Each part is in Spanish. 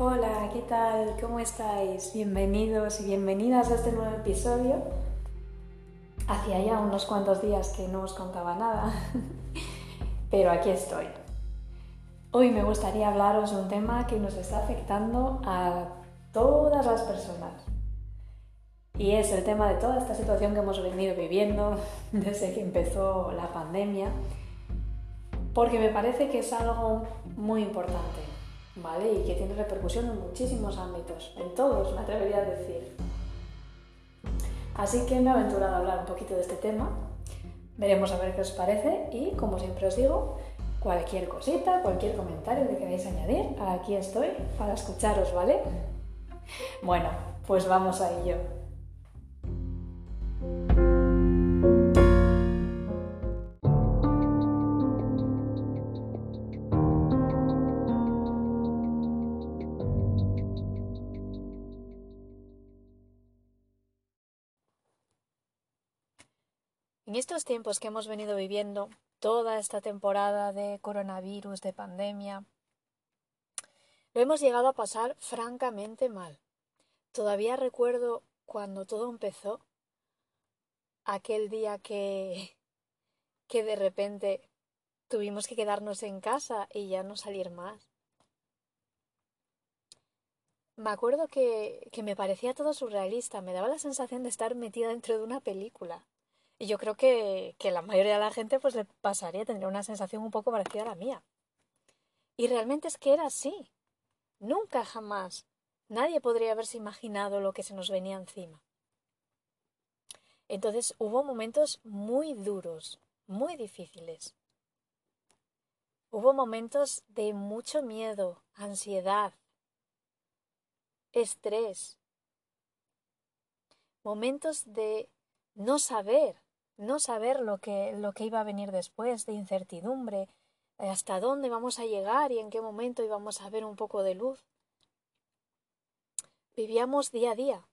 Hola, ¿qué tal? ¿Cómo estáis? Bienvenidos y bienvenidas a este nuevo episodio. Hacía ya unos cuantos días que no os contaba nada, pero aquí estoy. Hoy me gustaría hablaros de un tema que nos está afectando a todas las personas. Y es el tema de toda esta situación que hemos venido viviendo desde que empezó la pandemia, porque me parece que es algo muy importante ¿vale? Y que tiene repercusión en muchísimos ámbitos, en todos, me atrevería a decir. Así que me he aventurado a hablar un poquito de este tema. Veremos a ver qué os parece y, como siempre os digo, cualquier cosita, cualquier comentario que queráis añadir, aquí estoy para escucharos, ¿vale? Bueno, pues vamos a ello. Estos tiempos que hemos venido viviendo, toda esta temporada de coronavirus, de pandemia, lo hemos llegado a pasar francamente mal. Todavía recuerdo cuando todo empezó, aquel día que, que de repente tuvimos que quedarnos en casa y ya no salir más. Me acuerdo que, que me parecía todo surrealista, me daba la sensación de estar metida dentro de una película. Y yo creo que, que la mayoría de la gente pues le pasaría, tendría una sensación un poco parecida a la mía. Y realmente es que era así. Nunca jamás nadie podría haberse imaginado lo que se nos venía encima. Entonces hubo momentos muy duros, muy difíciles. Hubo momentos de mucho miedo, ansiedad, estrés, momentos de no saber no saber lo que, lo que iba a venir después, de incertidumbre, hasta dónde vamos a llegar y en qué momento íbamos a ver un poco de luz. Vivíamos día a día.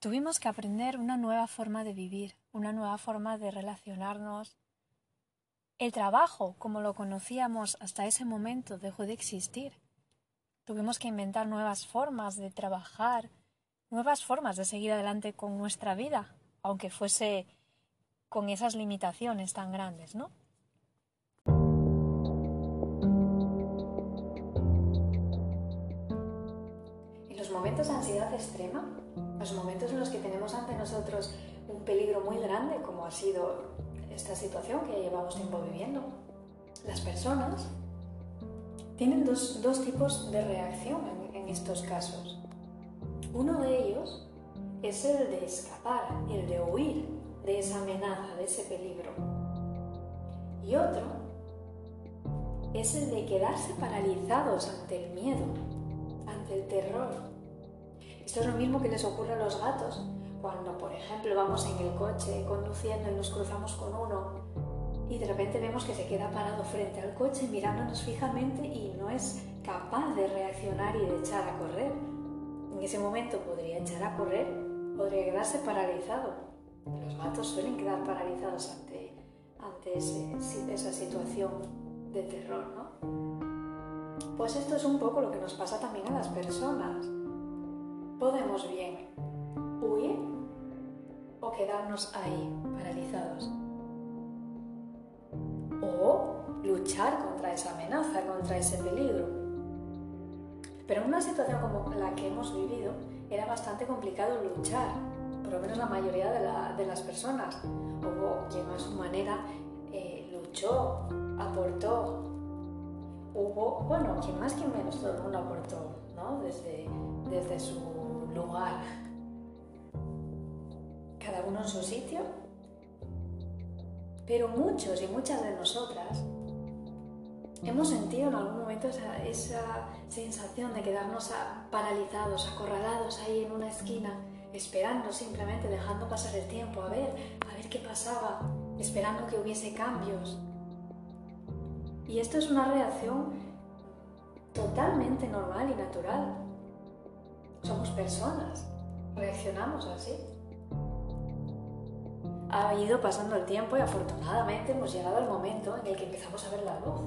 Tuvimos que aprender una nueva forma de vivir, una nueva forma de relacionarnos. El trabajo, como lo conocíamos hasta ese momento, dejó de existir. Tuvimos que inventar nuevas formas de trabajar, nuevas formas de seguir adelante con nuestra vida, aunque fuese con esas limitaciones tan grandes, ¿no? En los momentos de ansiedad extrema, los momentos en los que tenemos ante nosotros un peligro muy grande, como ha sido esta situación que llevamos tiempo viviendo, las personas tienen dos, tipos de reacción en, estos casos. Uno de ellos es el de escapar, el de huir de esa amenaza, de ese peligro. Y otro es el de quedarse paralizados ante el miedo, ante el terror. Esto es lo mismo que les ocurre a los gatos cuando, por ejemplo, vamos en el coche conduciendo y nos cruzamos con uno y de repente vemos que se queda parado frente al coche mirándonos fijamente y no es capaz de reaccionar y de echar a correr. En ese momento podría echar a correr, podría quedarse paralizado. Los gatos suelen quedar paralizados ante, ante esa situación de terror, ¿no? Pues esto es un poco lo que nos pasa también a las personas. Podemos bien huir o quedarnos ahí, paralizados o luchar contra esa amenaza, contra ese peligro. Pero en una situación como la que hemos vivido, era bastante complicado luchar, por lo menos la mayoría de, las personas. Hubo quien a su manera eh, luchó, aportó. Hubo, bueno, quien más, quien menos, todo el mundo aportó, ¿no? Desde, desde su lugar. Cada uno en su sitio pero muchos y muchas de nosotras hemos sentido en algún momento esa, sensación de quedarnos paralizados, acorralados ahí en una esquina, esperando simplemente, dejando pasar el tiempo, a ver, a ver qué pasaba, esperando que hubiese cambios. Y esto es una reacción totalmente normal y natural. Somos personas, reaccionamos así. Ha ido pasando el tiempo y afortunadamente hemos llegado al momento en el que empezamos a ver la luz.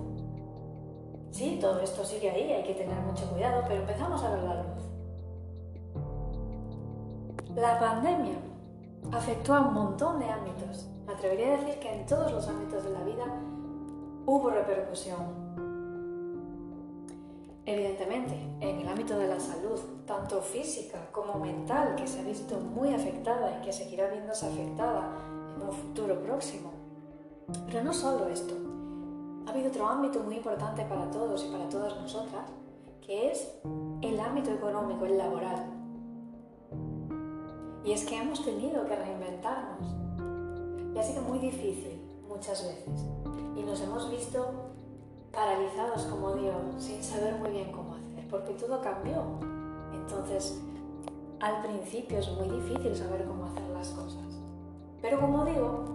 Sí, todo esto sigue ahí, hay que tener mucho cuidado, pero empezamos a ver la luz. La pandemia afectó a un montón de ámbitos. Me atrevería a decir que en todos los ámbitos de la vida hubo repercusión. Evidentemente, en el ámbito de la salud, tanto física como mental, que se ha visto muy afectada y que seguirá viéndose afectada en un futuro próximo. Pero no solo esto, ha habido otro ámbito muy importante para todos y para todas nosotras, que es el ámbito económico, el laboral. Y es que hemos tenido que reinventarnos. Y ha sido muy difícil muchas veces. Y nos hemos visto sin saber muy bien cómo hacer, porque todo cambió. Entonces, al principio es muy difícil saber cómo hacer las cosas. Pero como digo,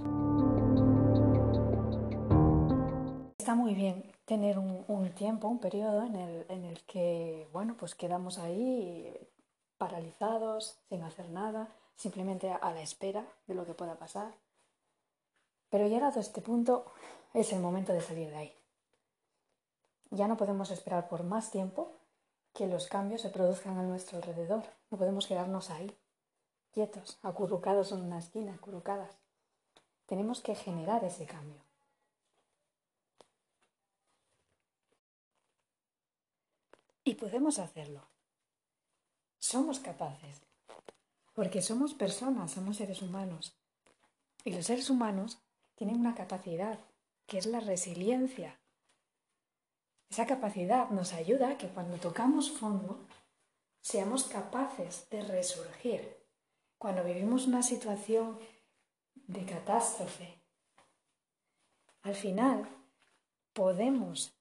está muy bien tener un, tiempo, un periodo en el, en el que, bueno, pues quedamos ahí paralizados, sin hacer nada, simplemente a la espera de lo que pueda pasar. Pero llegado a este punto, es el momento de salir de ahí. Ya no podemos esperar por más tiempo que los cambios se produzcan a nuestro alrededor. No podemos quedarnos ahí, quietos, acurrucados en una esquina, acurrucadas. Tenemos que generar ese cambio. Y podemos hacerlo. Somos capaces. Porque somos personas, somos seres humanos. Y los seres humanos tienen una capacidad, que es la resiliencia. Esa capacidad nos ayuda a que cuando tocamos fondo seamos capaces de resurgir. Cuando vivimos una situación de catástrofe, al final podemos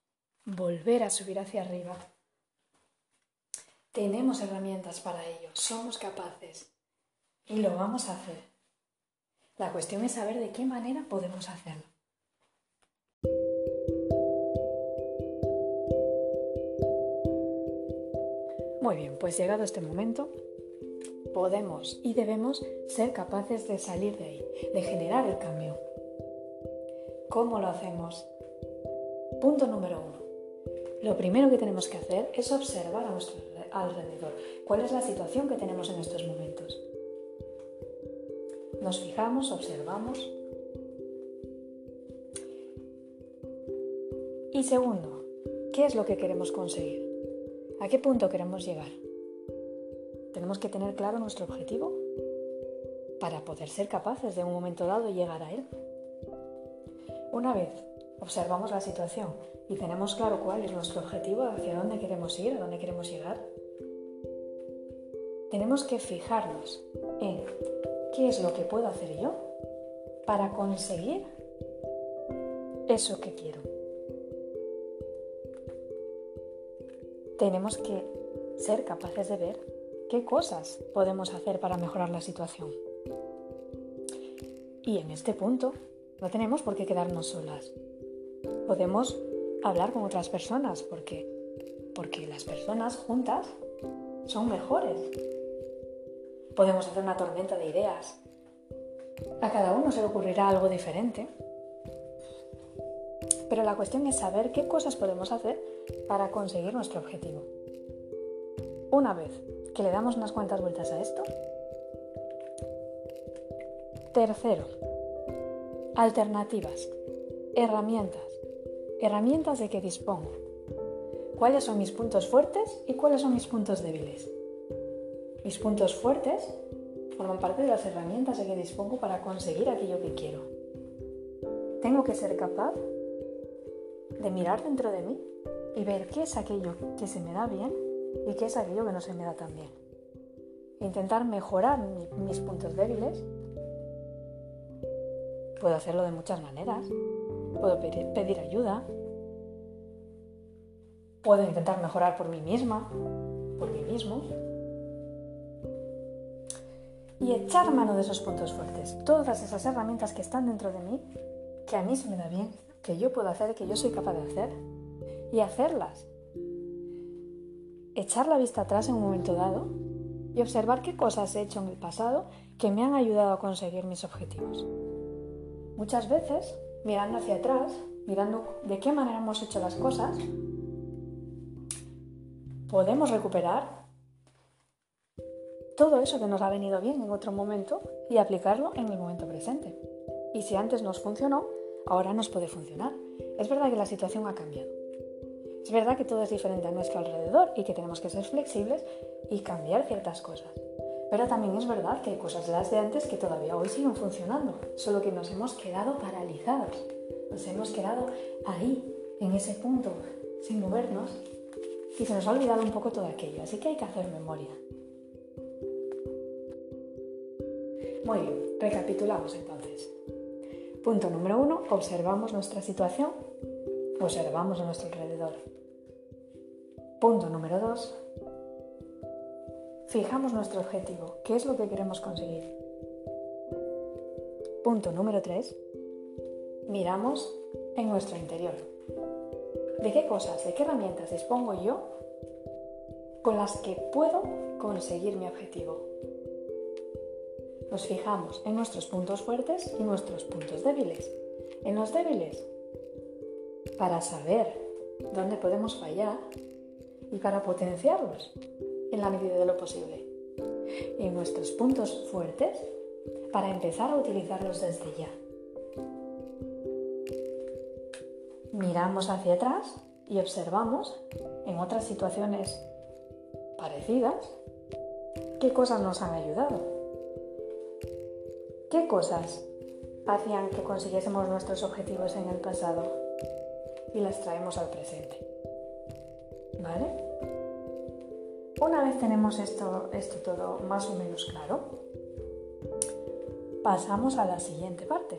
volver a subir hacia arriba. Tenemos herramientas para ello, somos capaces y lo vamos a hacer. La cuestión es saber de qué manera podemos hacerlo. Muy bien, pues llegado este momento, podemos y debemos ser capaces de salir de ahí, de generar el cambio. ¿Cómo lo hacemos? Punto número uno. Lo primero que tenemos que hacer es observar a nuestro alrededor. ¿Cuál es la situación que tenemos en estos momentos? Nos fijamos, observamos. Y segundo, ¿qué es lo que queremos conseguir? ¿A qué punto queremos llegar? Tenemos que tener claro nuestro objetivo para poder ser capaces de un momento dado llegar a él. Una vez observamos la situación y tenemos claro cuál es nuestro objetivo, hacia dónde queremos ir, a dónde queremos llegar, tenemos que fijarnos en qué es lo que puedo hacer yo para conseguir eso que quiero. Tenemos que ser capaces de ver qué cosas podemos hacer para mejorar la situación. Y en este punto no tenemos por qué quedarnos solas. Podemos hablar con otras personas porque porque las personas juntas son mejores. Podemos hacer una tormenta de ideas. A cada uno se le ocurrirá algo diferente. Pero la cuestión es saber qué cosas podemos hacer para conseguir nuestro objetivo. Una vez que le damos unas cuantas vueltas a esto, tercero, alternativas, herramientas, herramientas de que dispongo. ¿Cuáles son mis puntos fuertes y cuáles son mis puntos débiles? Mis puntos fuertes forman parte de las herramientas de que dispongo para conseguir aquello que quiero. Tengo que ser capaz de mirar dentro de mí y ver qué es aquello que se me da bien y qué es aquello que no se me da tan bien. Intentar mejorar mis puntos débiles. Puedo hacerlo de muchas maneras. Puedo pedir, ayuda. Puedo intentar mejorar por mí misma, por mí mismo. Y echar mano de esos puntos fuertes. Todas esas herramientas que están dentro de mí, que a mí se me da bien, que yo puedo hacer, que yo soy capaz de hacer y hacerlas. Echar la vista atrás en un momento dado y observar qué cosas he hecho en el pasado que me han ayudado a conseguir mis objetivos. Muchas veces, mirando hacia atrás, mirando de qué manera hemos hecho las cosas, podemos recuperar todo eso que nos ha venido bien en otro momento y aplicarlo en el momento presente. Y si antes nos funcionó, ahora nos puede funcionar. Es verdad que la situación ha cambiado. Es verdad que todo es diferente a nuestro alrededor y que tenemos que ser flexibles y cambiar ciertas cosas. Pero también es verdad que hay cosas de las de antes que todavía hoy siguen funcionando, solo que nos hemos quedado paralizados, nos hemos quedado ahí, en ese punto, sin movernos, y se nos ha olvidado un poco todo aquello, así que hay que hacer memoria. Muy bien, recapitulamos entonces. Punto número uno, observamos nuestra situación, observamos a nuestro alrededor. Punto número dos, fijamos nuestro objetivo, qué es lo que queremos conseguir. Punto número tres, miramos en nuestro interior. ¿De qué cosas, de qué herramientas dispongo yo con las que puedo conseguir mi objetivo? Nos fijamos en nuestros puntos fuertes y nuestros puntos débiles. En los débiles, para saber dónde podemos fallar y para potenciarlos en la medida de lo posible. En nuestros puntos fuertes, para empezar a utilizarlos desde ya. Miramos hacia atrás y observamos en otras situaciones parecidas qué cosas nos han ayudado ¿Qué cosas hacían que consiguiésemos nuestros objetivos en el pasado y las traemos al presente? ¿Vale? Una vez tenemos esto, esto todo más o menos claro, pasamos a la siguiente parte,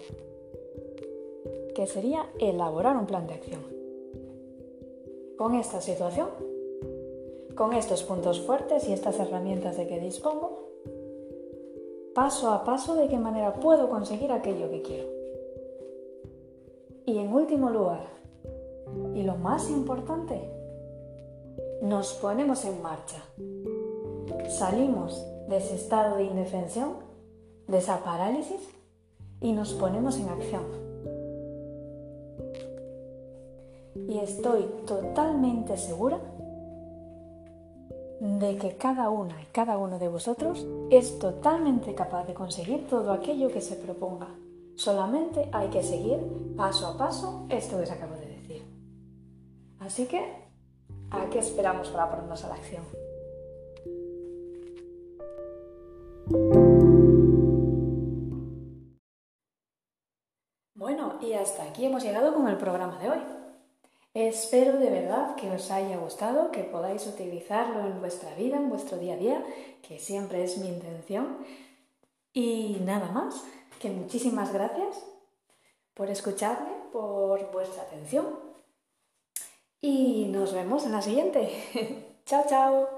que sería elaborar un plan de acción. Con esta situación, con estos puntos fuertes y estas herramientas de que dispongo, paso a paso de qué manera puedo conseguir aquello que quiero. Y en último lugar, y lo más importante, nos ponemos en marcha. Salimos de ese estado de indefensión, de esa parálisis, y nos ponemos en acción. Y estoy totalmente segura de que cada una y cada uno de vosotros es totalmente capaz de conseguir todo aquello que se proponga. Solamente hay que seguir paso a paso esto que os acabo de decir. Así que, ¿a qué esperamos para ponernos a la acción? Bueno, y hasta aquí hemos llegado con el programa de hoy. Espero de verdad que os haya gustado, que podáis utilizarlo en vuestra vida, en vuestro día a día, que siempre es mi intención. Y nada más, que muchísimas gracias por escucharme, por vuestra atención. Y nos vemos en la siguiente. chao, chao.